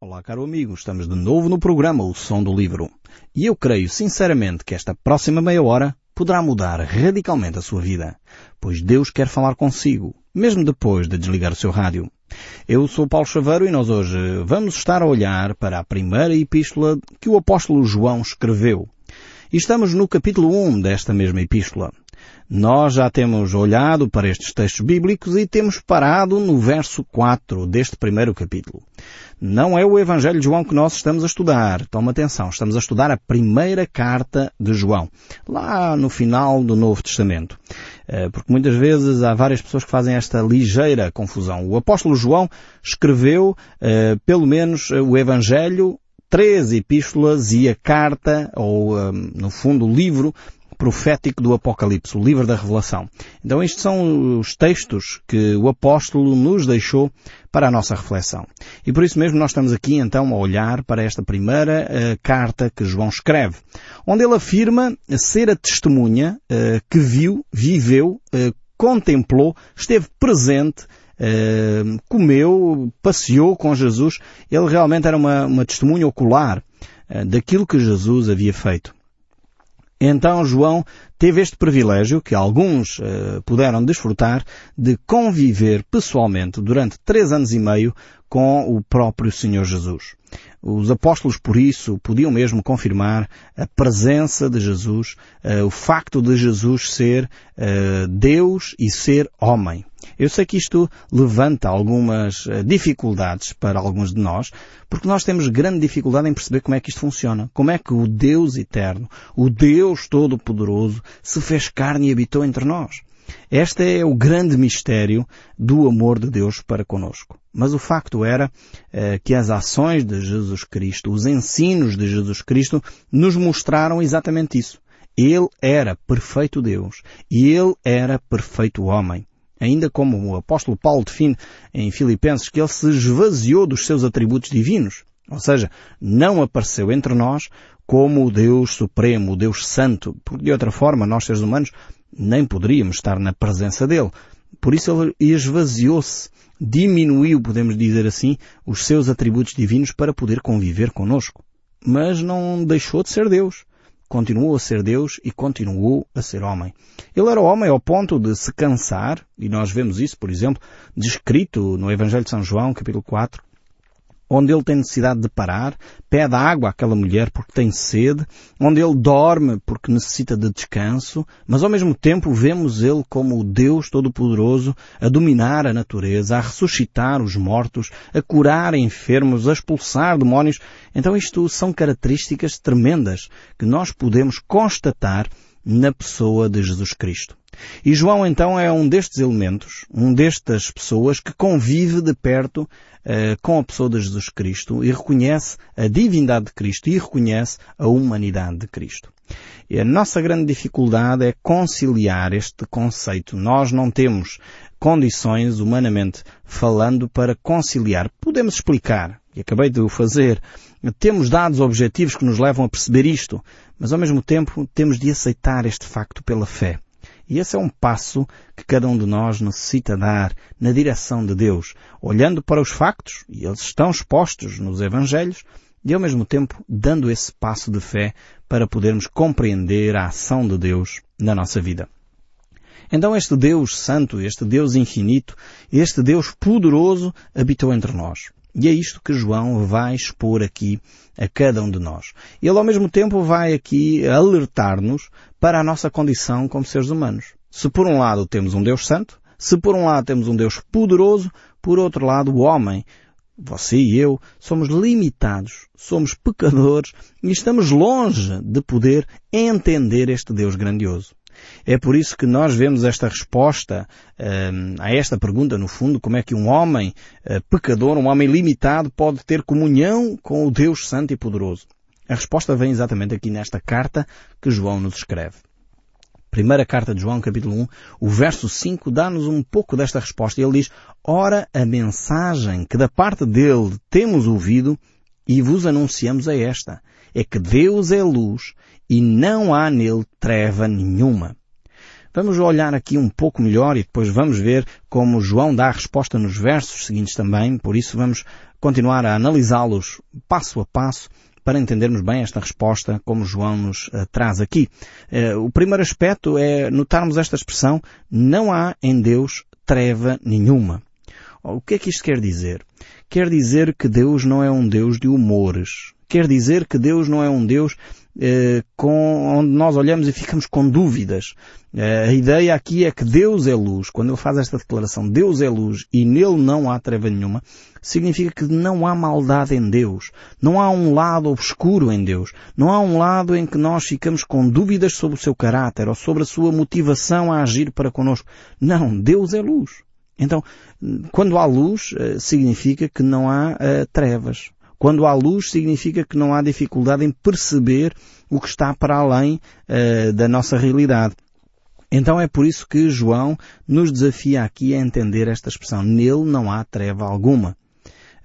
Olá, caro amigo, estamos de novo no programa O Som do Livro. E eu creio sinceramente que esta próxima meia hora poderá mudar radicalmente a sua vida, pois Deus quer falar consigo, mesmo depois de desligar o seu rádio. Eu sou Paulo Chaveiro e nós hoje vamos estar a olhar para a primeira epístola que o apóstolo João escreveu. E estamos no capítulo 1 desta mesma epístola. Nós já temos olhado para estes textos bíblicos e temos parado no verso 4 deste primeiro capítulo. Não é o Evangelho de João que nós estamos a estudar. Toma atenção, estamos a estudar a primeira carta de João, lá no final do Novo Testamento. Eh, porque muitas vezes há várias pessoas que fazem esta ligeira confusão. O apóstolo João escreveu, eh, pelo menos, o Evangelho, três epístolas e a carta, ou, eh, no fundo, o livro profético do Apocalipse, o livro da Revelação. Então estes são os textos que o apóstolo nos deixou para a nossa reflexão. E por isso mesmo nós estamos aqui então a olhar para esta primeira uh, carta que João escreve, onde ele afirma ser a testemunha uh, que viu, viveu, uh, contemplou, esteve presente Uh, comeu, passeou com Jesus. Ele realmente era uma, uma testemunha ocular uh, daquilo que Jesus havia feito. Então João teve este privilégio, que alguns uh, puderam desfrutar, de conviver pessoalmente durante três anos e meio com o próprio Senhor Jesus. Os apóstolos, por isso, podiam mesmo confirmar a presença de Jesus, uh, o facto de Jesus ser uh, Deus e ser homem. Eu sei que isto levanta algumas uh, dificuldades para alguns de nós, porque nós temos grande dificuldade em perceber como é que isto funciona. Como é que o Deus eterno, o Deus todo-poderoso, se fez carne e habitou entre nós. Este é o grande mistério do amor de Deus para conosco. Mas o facto era eh, que as ações de Jesus Cristo, os ensinos de Jesus Cristo, nos mostraram exatamente isso. Ele era perfeito Deus e ele era perfeito homem. Ainda como o apóstolo Paulo define em Filipenses que ele se esvaziou dos seus atributos divinos. Ou seja, não apareceu entre nós como o Deus Supremo, o Deus Santo, porque de outra forma nós seres humanos nem poderíamos estar na presença dele. Por isso ele esvaziou-se, diminuiu, podemos dizer assim, os seus atributos divinos para poder conviver conosco. Mas não deixou de ser Deus. Continuou a ser Deus e continuou a ser homem. Ele era homem ao ponto de se cansar, e nós vemos isso, por exemplo, descrito no Evangelho de São João, capítulo 4, onde ele tem necessidade de parar, pede água àquela mulher porque tem sede, onde ele dorme porque necessita de descanso, mas ao mesmo tempo vemos ele como o Deus Todo-Poderoso a dominar a natureza, a ressuscitar os mortos, a curar enfermos, a expulsar demónios. Então isto são características tremendas que nós podemos constatar na pessoa de Jesus Cristo. E João então é um destes elementos, um destas pessoas que convive de perto uh, com a pessoa de Jesus Cristo e reconhece a divindade de Cristo e reconhece a humanidade de Cristo. E a nossa grande dificuldade é conciliar este conceito. Nós não temos condições, humanamente falando, para conciliar. Podemos explicar, e acabei de o fazer, temos dados objetivos que nos levam a perceber isto, mas ao mesmo tempo temos de aceitar este facto pela fé. E esse é um passo que cada um de nós necessita dar na direção de Deus, olhando para os factos, e eles estão expostos nos Evangelhos, e ao mesmo tempo dando esse passo de fé para podermos compreender a ação de Deus na nossa vida. Então este Deus Santo, este Deus infinito, este Deus poderoso habitou entre nós. E é isto que João vai expor aqui a cada um de nós. Ele ao mesmo tempo vai aqui alertar-nos para a nossa condição como seres humanos. Se por um lado temos um Deus Santo, se por um lado temos um Deus poderoso, por outro lado o homem, você e eu, somos limitados, somos pecadores e estamos longe de poder entender este Deus grandioso. É por isso que nós vemos esta resposta uh, a esta pergunta, no fundo, como é que um homem uh, pecador, um homem limitado, pode ter comunhão com o Deus Santo e Poderoso. A resposta vem exatamente aqui nesta carta que João nos escreve. Primeira carta de João, capítulo 1, o verso 5 dá-nos um pouco desta resposta. Ele diz, Ora, a mensagem que da parte dele temos ouvido e vos anunciamos é esta, é que Deus é luz e não há nele treva nenhuma. Vamos olhar aqui um pouco melhor e depois vamos ver como João dá a resposta nos versos seguintes também, por isso vamos continuar a analisá-los passo a passo para entendermos bem esta resposta como João nos uh, traz aqui. Uh, o primeiro aspecto é notarmos esta expressão, não há em Deus treva nenhuma. O que é que isto quer dizer? Quer dizer que Deus não é um Deus de humores. Quer dizer que Deus não é um Deus com, onde nós olhamos e ficamos com dúvidas. Eh, a ideia aqui é que Deus é luz. Quando ele faz esta declaração, Deus é luz e nele não há treva nenhuma, significa que não há maldade em Deus. Não há um lado obscuro em Deus. Não há um lado em que nós ficamos com dúvidas sobre o seu caráter ou sobre a sua motivação a agir para connosco. Não, Deus é luz. Então, quando há luz, eh, significa que não há uh, trevas. Quando há luz, significa que não há dificuldade em perceber o que está para além uh, da nossa realidade. Então é por isso que João nos desafia aqui a entender esta expressão. Nele não há treva alguma.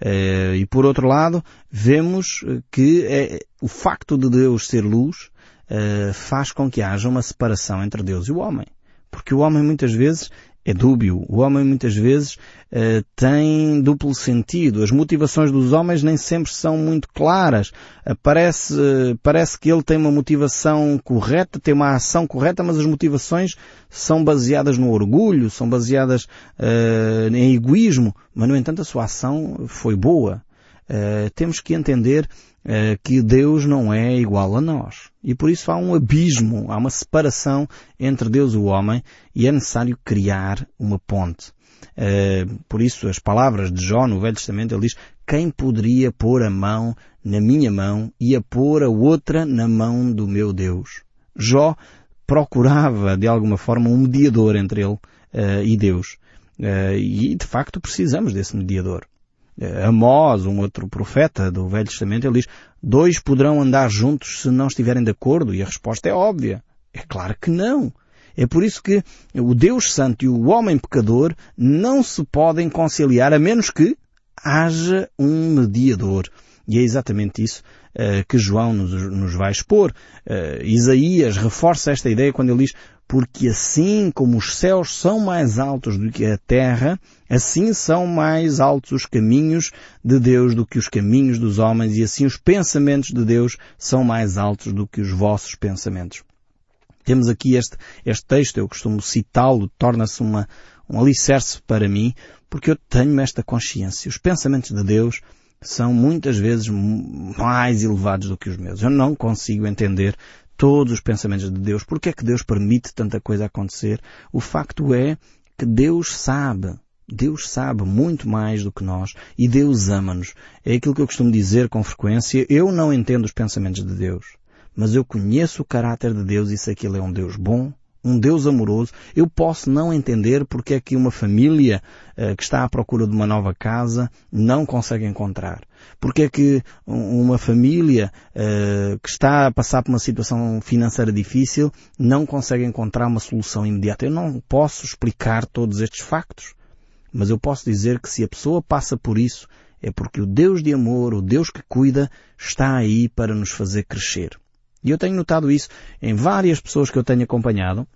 Uh, e por outro lado, vemos que é, o facto de Deus ser luz uh, faz com que haja uma separação entre Deus e o homem. Porque o homem muitas vezes é dúbio. O homem muitas vezes uh, tem duplo sentido. As motivações dos homens nem sempre são muito claras. Uh, parece, uh, parece que ele tem uma motivação correta, tem uma ação correta, mas as motivações são baseadas no orgulho, são baseadas em egoísmo. Mas no entanto a sua ação foi boa. Temos que entender eh, que Deus não é igual a nós. E por isso há um abismo, há uma separação entre Deus e o homem e é necessário criar uma ponte. Uh, por isso as palavras de Jó no Velho Testamento, ele diz, quem poderia pôr a mão na minha mão e a pôr a outra na mão do meu Deus? Jó procurava de alguma forma um mediador entre ele uh, e Deus. Uh, e de facto precisamos desse mediador. Eh, Amós, um outro profeta do Velho Testamento, ele diz, dois poderão andar juntos se não estiverem de acordo? E a resposta é óbvia. É claro que não. É por isso que o Deus Santo e o homem pecador não se podem conciliar a menos que haja um mediador. E é exatamente isso uh, que João nos, nos vai expor. Uh, Isaías reforça esta ideia quando ele diz porque assim como os céus são mais altos do que a terra, assim são mais altos os caminhos de Deus do que os caminhos dos homens, e assim os pensamentos de Deus são mais altos do que os vossos pensamentos. Temos aqui este, este texto, eu costumo citá-lo, torna-se uma, um alicerce para mim, porque eu tenho esta consciência. Os pensamentos de Deus são muitas vezes mais elevados do que os meus. Eu não consigo entender todos os pensamentos de Deus. Porque é que Deus permite tanta coisa acontecer? O facto é que Deus sabe. Deus sabe muito mais do que nós e Deus ama-nos. É aquilo que eu costumo dizer com frequência. Eu não entendo os pensamentos de Deus, mas eu conheço o caráter de Deus e sei que Ele é um Deus bom, um Deus amoroso, eu posso não entender porque é que uma família uh, que está à procura de uma nova casa não consegue encontrar. Porque é que uma família uh, que está a passar por uma situação financeira difícil não consegue encontrar uma solução imediata. Eu não posso explicar todos estes factos. Mas eu posso dizer que se a pessoa passa por isso, é porque o Deus de amor, o Deus que cuida, está aí para nos fazer crescer. E eu tenho notado isso em várias pessoas que eu tenho acompanhado,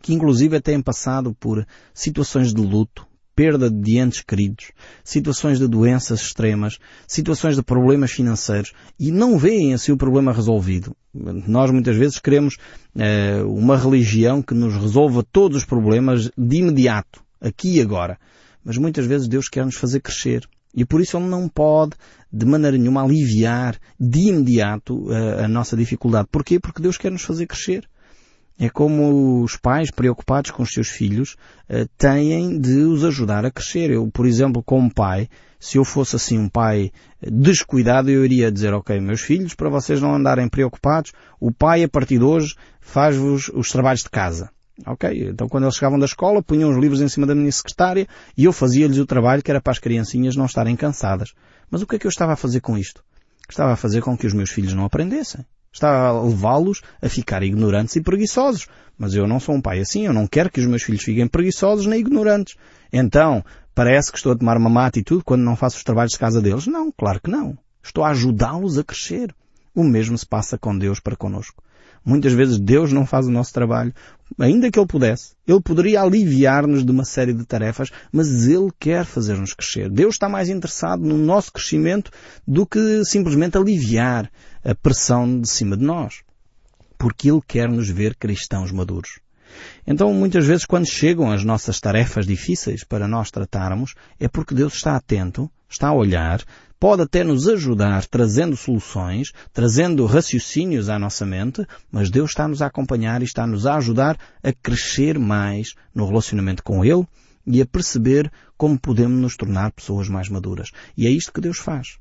que inclusive têm passado por situações de luto, perda de entes queridos, situações de doenças extremas, situações de problemas financeiros e não veem assim o problema resolvido. Nós muitas vezes queremos eh, uma religião que nos resolva todos os problemas de imediato, aqui e agora. Mas muitas vezes Deus quer nos fazer crescer. E por isso Ele não pode, de maneira nenhuma, aliviar de imediato a, eh, a nossa dificuldade. Porquê? Porque Deus quer nos fazer crescer. É como os pais preocupados com os seus filhos uh, têm de os ajudar a crescer. Eu, por exemplo, como pai, se eu fosse assim um pai descuidado, eu iria dizer, ok, meus filhos, para vocês não andarem preocupados, o pai a partir de hoje faz-vos os trabalhos de casa. Ok? Então quando eles chegavam da escola, punham os livros em cima da minha secretária e eu fazia-lhes o trabalho que era para as criancinhas não estarem cansadas. Mas o que é que eu estava a fazer com isto? Estava a fazer com que os meus filhos não aprendessem. Estava a levá-los a ficar ignorantes e preguiçosos. Mas eu não sou um pai assim, eu não quero que os meus filhos fiquem preguiçosos nem ignorantes. Então, parece que estou a tomar uma má atitude quando não faço os trabalhos de casa deles? Não, claro que não. Estou a ajudá-los a crescer. O mesmo se passa com Deus para conosco. Muitas vezes Deus não faz o nosso trabalho, ainda que Ele pudesse. Ele poderia aliviar-nos de uma série de tarefas, mas Ele quer fazer-nos crescer. Deus está mais interessado no nosso crescimento do que simplesmente aliviar a pressão de cima de nós. Porque Ele quer nos ver cristãos maduros. Então, muitas vezes, quando chegam as nossas tarefas difíceis para nós tratarmos, é porque Deus está atento, está a olhar, pode até nos ajudar trazendo soluções, trazendo raciocínios à nossa mente, mas Deus está-nos a acompanhar e está-nos a ajudar a crescer mais no relacionamento com Ele e a perceber como podemos nos tornar pessoas mais maduras. E é isto que Deus faz.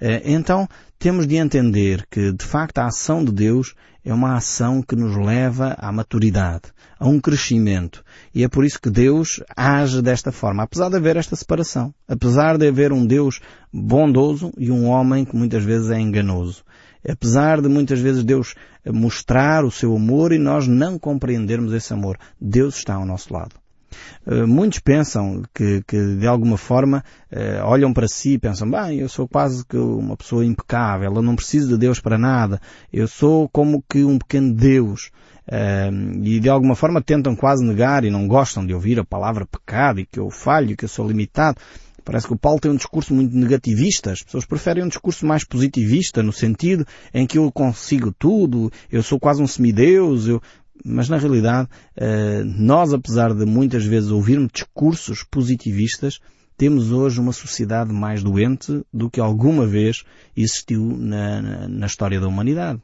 Eh, então, temos de entender que, de facto, a ação de Deus é uma ação que nos leva à maturidade, a um crescimento. E é por isso que Deus age desta forma, apesar de haver esta separação. Apesar de haver um Deus bondoso e um homem que muitas vezes é enganoso. Apesar de muitas vezes Deus mostrar o seu amor e nós não compreendermos esse amor, Deus está ao nosso lado. Eh, muitos pensam que, que de alguma forma uh, olham para si e pensam, bem, eu sou quase que uma pessoa impecável, eu não preciso de Deus para nada, eu sou como que um pequeno Deus. Uh, e de alguma forma tentam quase negar e não gostam de ouvir a palavra pecado e que eu falho, que eu sou limitado. Parece que o Paulo tem um discurso muito negativista. As pessoas preferem um discurso mais positivista, no sentido em que eu consigo tudo, eu sou quase um semideus, eu... Mas na realidade, eh, nós apesar de muitas vezes ouvirmos discursos positivistas, temos hoje uma sociedade mais doente do que alguma vez existiu na, na história da humanidade.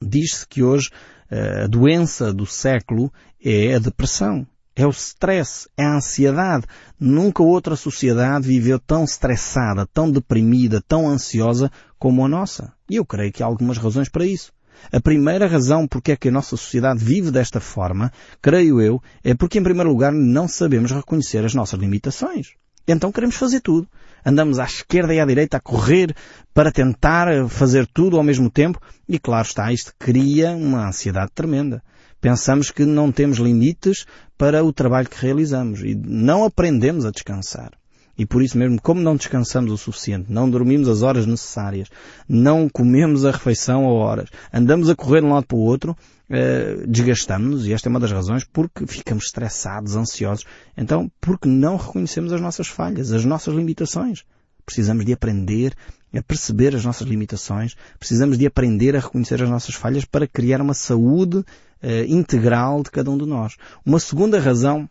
Diz-se que hoje eh, a doença do século é a depressão, é o stress, é a ansiedade. Nunca outra sociedade viveu tão estressada, tão deprimida, tão ansiosa como a nossa. E eu creio que há algumas razões para isso. A primeira razão porque é que a nossa sociedade vive desta forma, creio eu, é porque em primeiro lugar não sabemos reconhecer as nossas limitações. Então queremos fazer tudo. Andamos à esquerda e à direita a correr para tentar fazer tudo ao mesmo tempo e claro está, isto cria uma ansiedade tremenda. Pensamos que não temos limites para o trabalho que realizamos e não aprendemos a descansar. E por isso mesmo, como não descansamos o suficiente, não dormimos as horas necessárias, não comemos a refeição a horas, andamos a correr de um lado para o outro, eh, desgastamos-nos, e esta é uma das razões, porque ficamos estressados, ansiosos. Então, porque não reconhecemos as nossas falhas, as nossas limitações. Precisamos de aprender a perceber as nossas limitações, precisamos de aprender a reconhecer as nossas falhas para criar uma saúde eh, integral de cada um de nós. Uma segunda razão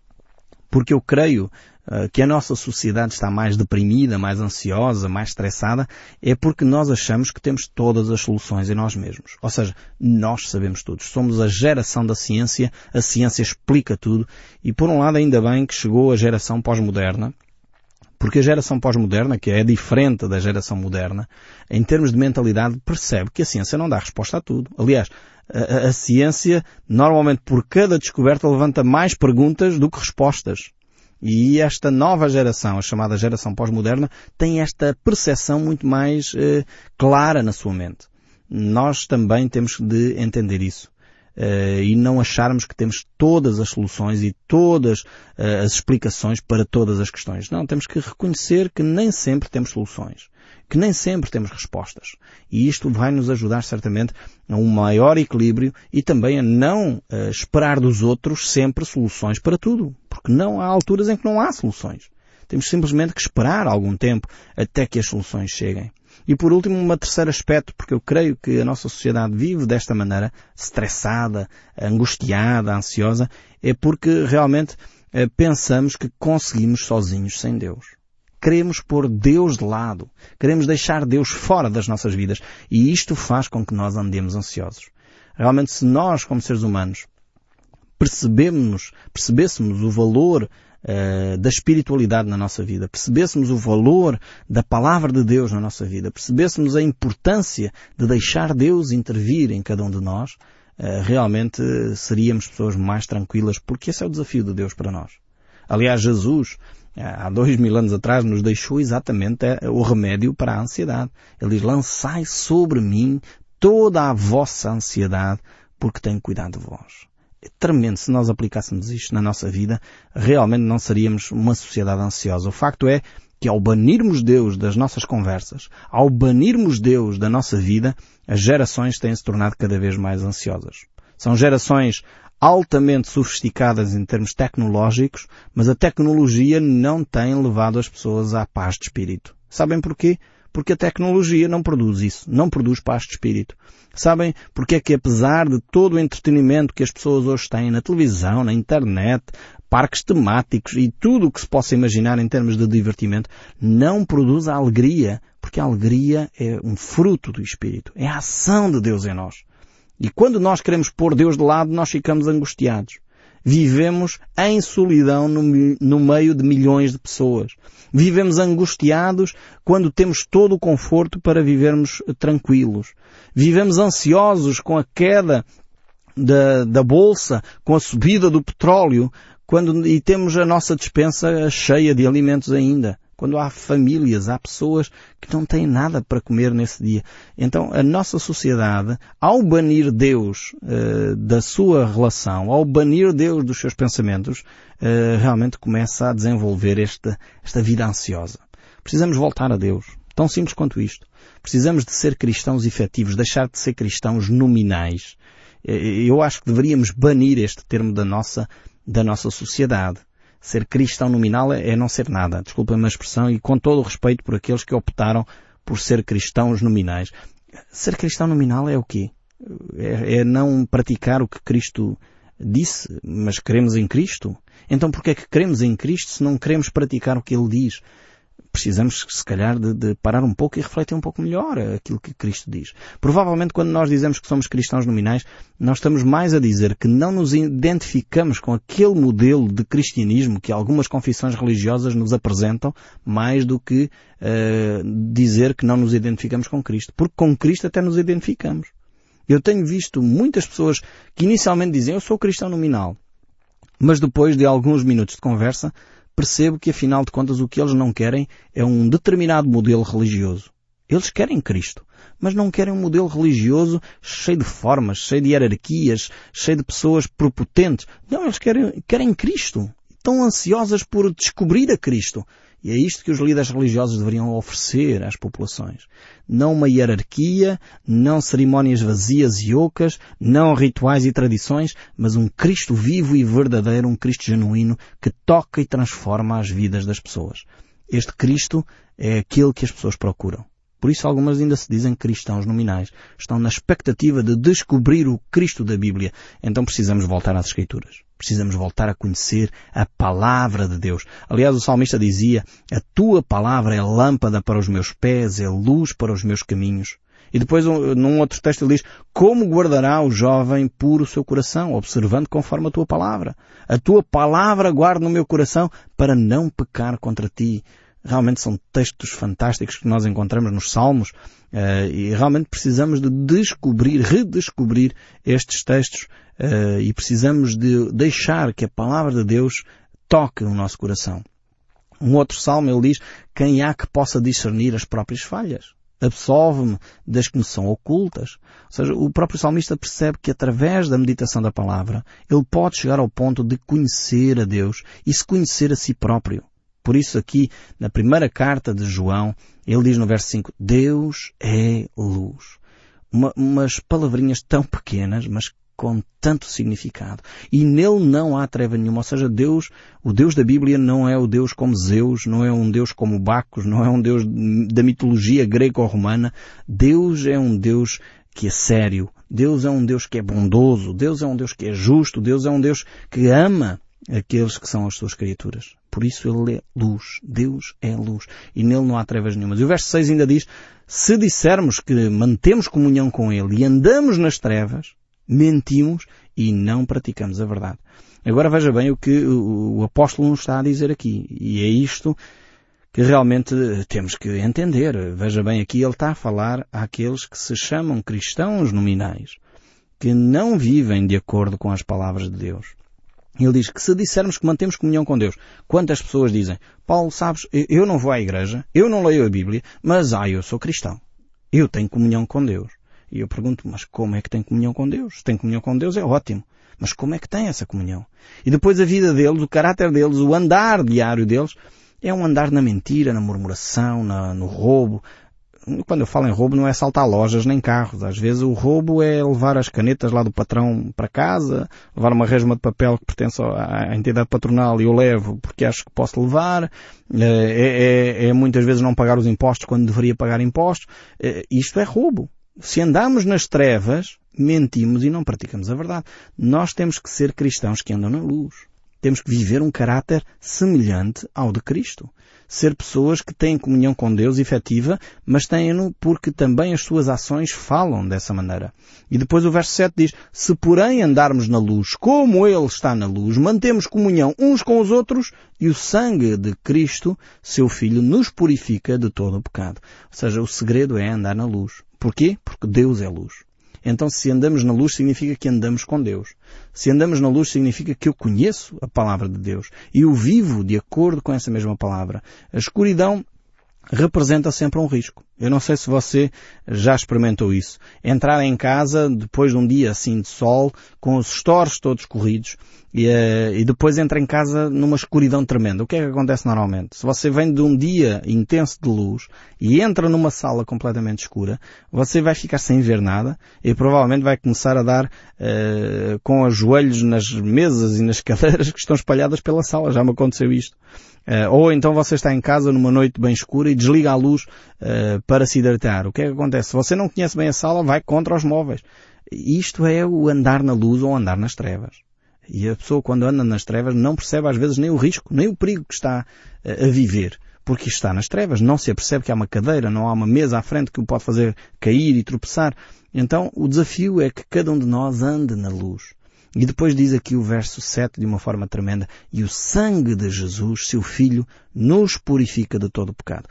porque eu creio que a nossa sociedade está mais deprimida, mais ansiosa, mais estressada, é porque nós achamos que temos todas as soluções em nós mesmos. Ou seja, nós sabemos tudo. Somos a geração da ciência, a ciência explica tudo, e por um lado ainda bem que chegou a geração pós-moderna, porque a geração pós-moderna, que é diferente da geração moderna, em termos de mentalidade, percebe que a ciência não dá resposta a tudo. Aliás, a, a, ciência, normalmente por cada descoberta, levanta mais perguntas do que respostas. E esta nova geração, a chamada geração pós-moderna, tem esta percepção muito mais eh, clara na sua mente. Nós também temos de entender isso. Uh, e não acharmos que temos todas as soluções e todas uh, as explicações para todas as questões. Não, temos que reconhecer que nem sempre temos soluções que nem sempre temos respostas. E isto vai nos ajudar certamente a um maior equilíbrio e também a não uh, esperar dos outros sempre soluções para tudo. Porque não há alturas em que não há soluções. Temos simplesmente que esperar algum tempo até que as soluções cheguem. E por último, um terceiro aspecto, porque eu creio que a nossa sociedade vive desta maneira, estressada, angustiada, ansiosa, é porque realmente eh, pensamos que conseguimos sozinhos sem Deus queremos pôr Deus de lado, queremos deixar Deus fora das nossas vidas e isto faz com que nós andemos ansiosos. Realmente se nós, como seres humanos, percebemos, percebêssemos o valor uh, da espiritualidade na nossa vida, percebêssemos o valor da palavra de Deus na nossa vida, percebêssemos a importância de deixar Deus intervir em cada um de nós, uh, realmente seríamos pessoas mais tranquilas, porque esse é o desafio de Deus para nós. Aliás, Jesus, há dois mil anos atrás, nos deixou exatamente eh, o remédio para a ansiedade. Ele diz, lançai sobre mim toda a vossa ansiedade, porque tenho cuidado de vós. É tremendo se nós aplicássemos isto na nossa vida, realmente não seríamos uma sociedade ansiosa. O facto é que ao banirmos Deus das nossas conversas, ao banirmos Deus da nossa vida, as gerações têm se tornado cada vez mais ansiosas. São gerações altamente sofisticadas em termos tecnológicos, mas a tecnologia não tem levado as pessoas à paz de espírito. Sabem porquê? Porque a tecnologia não produz isso, não produz paz de espírito. Sabem porque é que apesar de todo o entretenimento que as pessoas hoje têm na televisão, na internet, parques temáticos e tudo o que se possa imaginar em termos de divertimento, não produz a alegria, porque a alegria é um fruto do Espírito, é a ação de Deus em nós. E quando nós queremos pôr Deus de lado, nós ficamos angustiados. Vivemos em solidão no, no, meio de milhões de pessoas. Vivemos angustiados quando temos todo o conforto para vivermos tranquilos. Vivemos ansiosos com a queda da, da bolsa, com a subida do petróleo, quando, e temos a nossa dispensa cheia de alimentos ainda quando há famílias, há pessoas que não têm nada para comer nesse dia. Então a nossa sociedade, ao banir Deus uh, da sua relação, ao banir Deus dos seus pensamentos, uh, realmente começa a desenvolver esta, esta vida ansiosa. Precisamos voltar a Deus. Tão simples quanto isto. Precisamos de ser cristãos efetivos, deixar de ser cristãos nominais. Eh, eu acho que deveríamos banir este termo da nossa, da nossa sociedade. Ser cristão nominal é, é não ser nada. Desculpem a expressão e com todo o respeito por aqueles que optaram por ser cristãos nominais. Ser cristão nominal é o quê? É, é não praticar o que Cristo disse, mas queremos em Cristo? Então porquê é que queremos em Cristo se não queremos praticar o que Ele diz? Precisamos, se calhar, de, de, parar um pouco e refletir um pouco melhor aquilo que Cristo diz. Provavelmente, quando nós dizemos que somos cristãos nominais, nós estamos mais a dizer que não nos identificamos com aquele modelo de cristianismo que algumas confissões religiosas nos apresentam, mais do que uh, dizer que não nos identificamos com Cristo. Porque com Cristo até nos identificamos. Eu tenho visto muitas pessoas que inicialmente dizem eu sou cristão nominal, mas depois de alguns minutos de conversa percebo que afinal de contas o que eles não querem é um determinado modelo religioso. Eles querem Cristo, mas não querem um modelo religioso cheio de formas, cheio de hierarquias, cheio de pessoas propotentes. Não, eles querem, querem Cristo. Estão ansiosas por descobrir a Cristo. E é isto que os líderes religiosos deveriam oferecer às populações. Não uma hierarquia, não cerimónias vazias e ocas, não rituais e tradições, mas um Cristo vivo e verdadeiro, um Cristo genuíno que toca e transforma as vidas das pessoas. Este Cristo é aquele que as pessoas procuram. Por isso algumas ainda se dizem cristãos nominais. Estão na expectativa de descobrir o Cristo da Bíblia. Então precisamos voltar às Escrituras. Precisamos voltar a conhecer a palavra de Deus. Aliás, o salmista dizia, a tua palavra é lâmpada para os meus pés, é luz para os meus caminhos. E depois, num outro texto, ele diz, como guardará o jovem puro o seu coração, observando conforme a tua palavra. A tua palavra guardo no meu coração para não pecar contra ti. Realmente são textos fantásticos que nós encontramos nos Salmos uh, e realmente precisamos de descobrir, redescobrir estes textos uh, e precisamos de deixar que a palavra de Deus toque o nosso coração. Um outro salmo ele diz, quem há que possa discernir as próprias falhas? Absolve-me das que me são ocultas. Ou seja, o próprio salmista percebe que através da meditação da palavra, ele pode chegar ao ponto de conhecer a Deus e se conhecer a si próprio. Por isso aqui, na primeira carta de João, ele diz no verso 5, Deus é luz. Uma, umas palavrinhas tão pequenas, mas com tanto significado. E nele não há treva nenhuma. Ou seja, Deus, o Deus da Bíblia não é o Deus como Zeus, não é um Deus como Bacos, não é um Deus da mitologia greco-romana. Deus é um Deus que é sério. Deus é um Deus que é bondoso. Deus é um Deus que é justo. Deus é um Deus que ama aqueles que são as suas criaturas. Por isso ele é luz. Deus é luz. E nele não há trevas nenhumas. E o verso 6 ainda diz, se dissermos que mantemos comunhão com ele e andamos nas trevas, mentimos e não praticamos a verdade. Agora veja bem o que o apóstolo nos está a dizer aqui. E é isto que realmente temos que entender. Veja bem, aqui ele está a falar àqueles que se chamam cristãos nominais, que não vivem de acordo com as palavras de Deus. Ele diz que se dissermos que mantemos comunhão com Deus, quantas pessoas dizem, Paulo, sabes, eu não vou à igreja, eu não leio a Bíblia, mas ah, eu sou cristão. Eu tenho comunhão com Deus. E eu pergunto, mas como é que tem comunhão com Deus? Se tem comunhão com Deus é ótimo. Mas como é que tem essa comunhão? E depois a vida deles, o caráter deles, o andar diário deles, É um andar na mentira, na murmuração, na, no roubo. Quando eu falo em roubo não é saltar lojas nem carros. Às vezes o roubo é levar as canetas lá do patrão para casa, levar uma resma de papel que pertence à entidade patronal e eu levo porque acho que posso levar. É, é, é muitas vezes não pagar os impostos quando deveria pagar impostos. É, isto é roubo. Se andamos nas trevas, mentimos e não praticamos a verdade. Nós temos que ser cristãos que andam na luz. Temos que viver um caráter semelhante ao de Cristo. Ser pessoas que têm comunhão com Deus efetiva, mas têm-no porque também as suas ações falam dessa maneira. E depois o verso 7 diz, se porém andarmos na luz como Ele está na luz, mantemos comunhão uns com os outros e o sangue de Cristo, seu Filho, nos purifica de todo o pecado. Ou seja, o segredo é andar na luz. Porquê? Porque Deus é luz. Então se andamos na luz significa que andamos com Deus. Se andamos na luz significa que eu conheço a palavra de Deus e o vivo de acordo com essa mesma palavra. A escuridão representa sempre um risco. Eu não sei se você já experimentou isso. Entrar em casa depois de um dia assim de sol, com os stores todos corridos, e, uh, e, depois entra em casa numa escuridão tremenda. O que é que acontece normalmente? Se você vem de um dia intenso de luz e entra numa sala completamente escura, você vai ficar sem ver nada e provavelmente vai começar a dar uh, com os joelhos nas mesas e nas cadeiras que estão espalhadas pela sala. Já me aconteceu isto. Uh, ou então você está em casa numa noite bem escura e desliga a luz uh, para se hidratar. O que é que acontece? Se você não conhece bem a sala, vai contra os móveis. Isto é o andar na luz ou andar nas trevas. E a pessoa quando anda nas trevas não percebe às vezes nem o risco, nem o perigo que está uh, a viver. Porque está nas trevas, não se apercebe que há uma cadeira, não há uma mesa à frente que o pode fazer cair e tropeçar. Então o desafio é que cada um de nós ande na luz. E depois diz aqui o verso 7 de uma forma tremenda, e o sangue de Jesus, seu Filho, nos purifica de todo o pecado.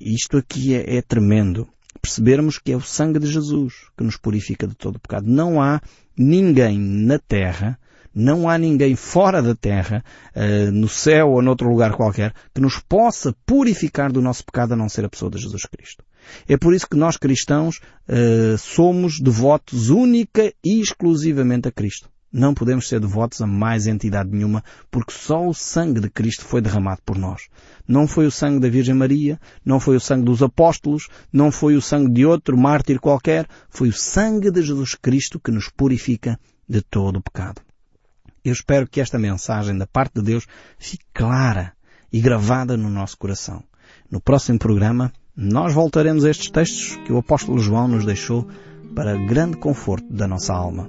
Isto aqui é, é tremendo. Percebermos que é o sangue de Jesus que nos purifica de todo o pecado. Não há ninguém na terra, não há ninguém fora da terra, uh, no céu ou noutro lugar qualquer, que nos possa purificar do nosso pecado a não ser a pessoa de Jesus Cristo. É por isso que nós cristãos uh, somos devotos única e exclusivamente a Cristo. Não podemos ser devotos a mais entidade nenhuma, porque só o sangue de Cristo foi derramado por nós. Não foi o sangue da Virgem Maria, não foi o sangue dos apóstolos, não foi o sangue de outro mártir qualquer, foi o sangue de Jesus Cristo que nos purifica de todo o pecado. Eu espero que esta mensagem da parte de Deus fique clara e gravada no nosso coração. No próximo programa, nós voltaremos a estes textos que o apóstolo João nos deixou para grande conforto da nossa alma.